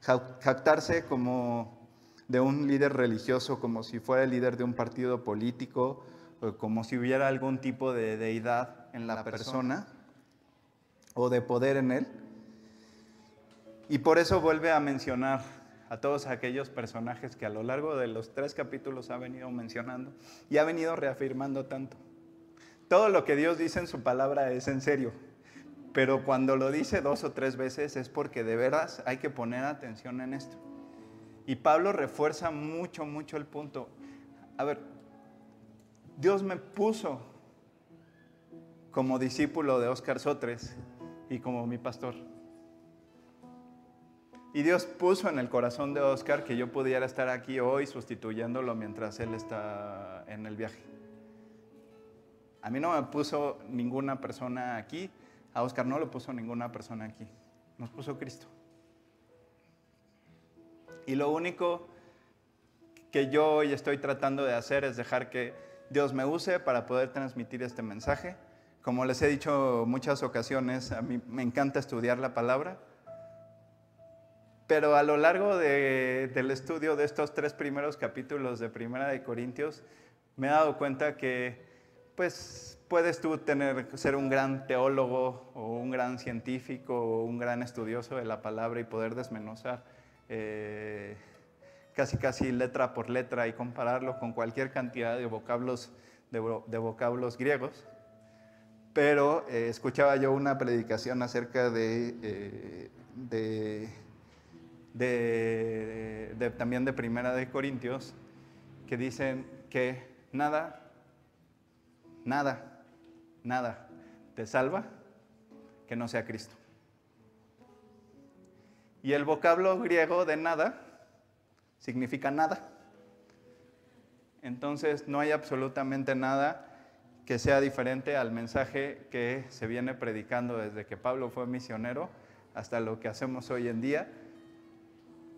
Jactarse como de un líder religioso, como si fuera el líder de un partido político, o como si hubiera algún tipo de deidad en la, persona o de poder en él. Y por eso vuelve a mencionar a todos aquellos personajes que a lo largo de los tres capítulos ha venido mencionando y ha venido reafirmando tanto. Todo lo que Dios dice en su palabra es en serio, pero cuando lo dice dos o tres veces es porque de veras hay que poner atención en esto. Y Pablo refuerza mucho, mucho el punto. A ver, Dios me puso como discípulo de Oscar Sotres y como mi pastor. Y Dios puso en el corazón de Oscar que yo pudiera estar aquí hoy sustituyéndolo mientras él está en el viaje. A mí no me puso ninguna persona aquí, a Oscar no lo puso ninguna persona aquí, nos puso Cristo. Y lo único que yo hoy estoy tratando de hacer es dejar que Dios me use para poder transmitir este mensaje como les he dicho muchas ocasiones, a mí me encanta estudiar la palabra, pero a lo largo de, del estudio de estos tres primeros capítulos de Primera de Corintios, me he dado cuenta que pues puedes tú tener, ser un gran teólogo o un gran científico o un gran estudioso de la palabra y poder desmenuzar eh, casi casi letra por letra y compararlo con cualquier cantidad de vocablos, de vocablos griegos pero eh, escuchaba yo una predicación acerca eh, de, de, también de Primera de Corintios, que dicen que nada, nada, nada te salva que no sea Cristo. Y el vocablo griego de nada significa nada. Entonces no hay absolutamente nada que sea diferente al mensaje que se viene predicando desde que Pablo fue misionero hasta lo que hacemos hoy en día.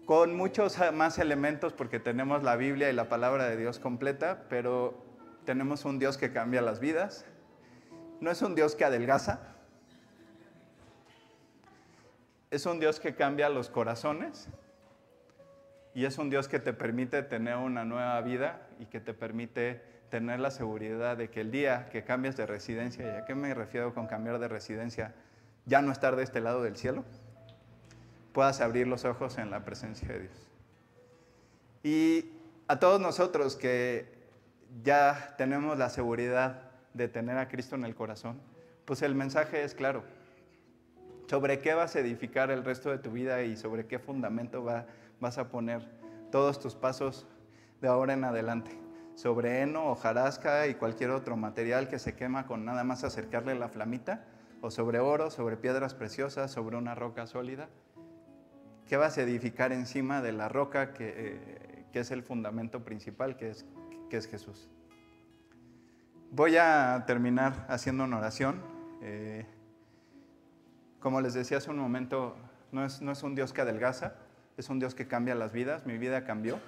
con muchos más elementos porque tenemos la Biblia y la palabra de Dios completa, pero tenemos un Dios que cambia las vidas. No es un Dios que adelgaza, es un Dios que cambia los corazones y es un Dios que te permite tener una nueva vida y que te permite tener la seguridad de que el día que cambies de residencia, ¿y a qué me refiero con cambiar de residencia? Ya no estar de este lado del cielo, puedas abrir los ojos en la presencia de Dios. Y a todos nosotros que ya tenemos la seguridad de tener a Cristo en el corazón, pues el mensaje es claro. Sobre qué vas a edificar el resto de tu vida y sobre qué fundamento vas a poner todos tus pasos de ahora en adelante. Sobre heno, hojarasca y cualquier otro material que se quema con nada más acercarle la flamita, o sobre oro, sobre piedras preciosas, sobre una roca sólida. ¿Qué vas a edificar encima de la roca que, eh, que es el fundamento principal, que es, que es Jesús? Voy a terminar haciendo una oración. Eh, como les decía hace un momento, no es, no es un Dios que adelgaza, es un Dios que cambia las vidas. Mi vida cambió.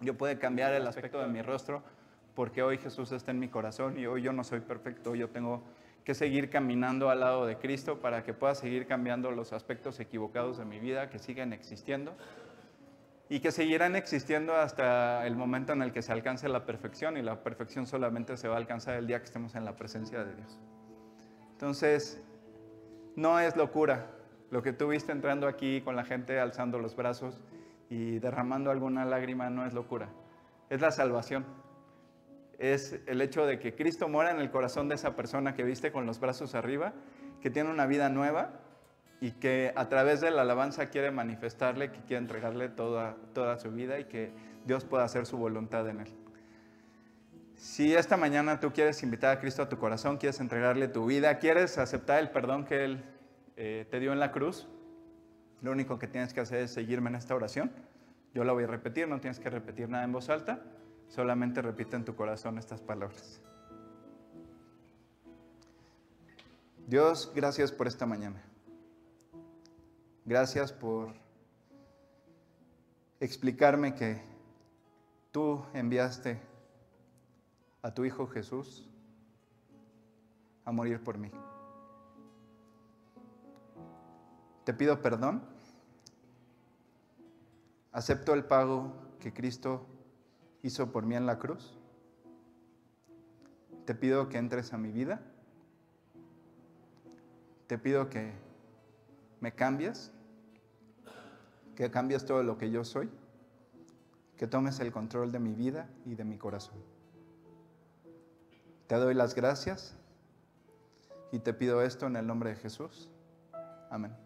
Yo puedo cambiar el aspecto de mi rostro porque hoy Jesús está en mi corazón y hoy yo no soy perfecto, yo tengo que seguir caminando al lado de Cristo para que pueda seguir cambiando los aspectos equivocados de mi vida que siguen existiendo y que seguirán existiendo hasta el momento en el que se alcance la perfección y la perfección solamente se va a alcanzar el día que estemos en la presencia de Dios. Entonces, no es locura lo que tú viste entrando aquí con la gente alzando los brazos y derramando alguna lágrima, no es locura, es la salvación es el hecho de que Cristo mora en el corazón de esa persona que viste con los brazos arriba, que tiene una vida nueva y que a través de la alabanza quiere manifestarle, que quiere entregarle toda, toda su vida y que Dios pueda hacer su voluntad en él. Si esta mañana tú quieres invitar a Cristo a tu corazón, quieres entregarle tu vida, quieres aceptar el perdón que Él eh, te dio en la cruz, lo único que tienes que hacer es seguirme en esta oración. Yo la voy a repetir, no tienes que repetir nada en voz alta. Solamente repite en tu corazón estas palabras. Dios, gracias por esta mañana. Gracias por explicarme que tú enviaste a tu Hijo Jesús a morir por mí. Te pido perdón. Acepto el pago que Cristo hizo por mí en la cruz. Te pido que entres a mi vida. Te pido que me cambies, que cambies todo lo que yo soy, que tomes el control de mi vida y de mi corazón. Te doy las gracias y te pido esto en el nombre de Jesús. Amén.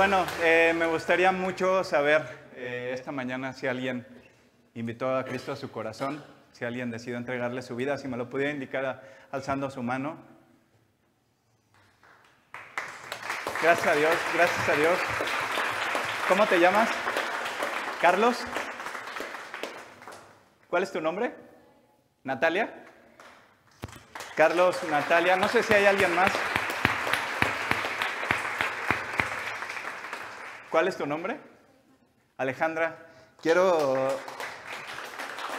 bueno, eh, me gustaría mucho saber eh, esta mañana si alguien invitó a Cristo a su corazón, si alguien decidió entregarle su vida, si me lo pudiera indicar alzando su mano. Gracias a Dios, gracias a Dios. ¿Cómo te llamas? Carlos. ¿Cuál es tu nombre? Natalia. Carlos, Natalia, no sé si hay alguien más. ¿Cuál es tu nombre? Alejandra. Quiero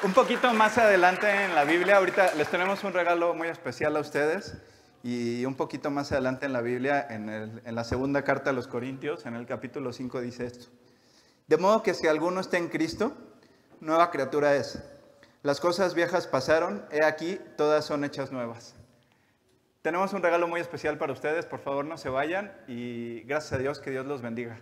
un poquito más adelante en la Biblia, ahorita les tenemos un regalo muy especial a ustedes y un poquito más adelante en la Biblia, en, el- en la segunda carta a los Corintios, en el capítulo 5 dice esto. De modo que si alguno está en Cristo, nueva criatura es. Las cosas viejas pasaron, he aquí, todas son hechas nuevas. Tenemos un regalo muy especial para ustedes, por favor no se vayan y gracias a Dios que Dios los bendiga.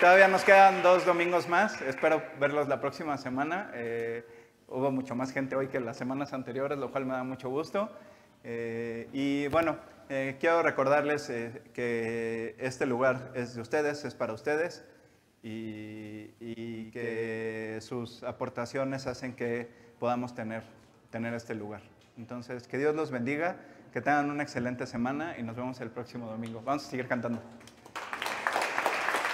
Todavía nos quedan dos domingos más. Espero verlos la próxima semana. Eh, hubo mucho más gente hoy que las semanas anteriores, lo cual me da mucho gusto. Eh, y bueno, eh, quiero recordarles que este lugar es de ustedes, es para ustedes y, y que sus aportaciones hacen que podamos tener, tener este lugar. Entonces, que Dios los bendiga, que tengan una excelente semana y nos vemos el próximo domingo. Vamos a seguir cantando.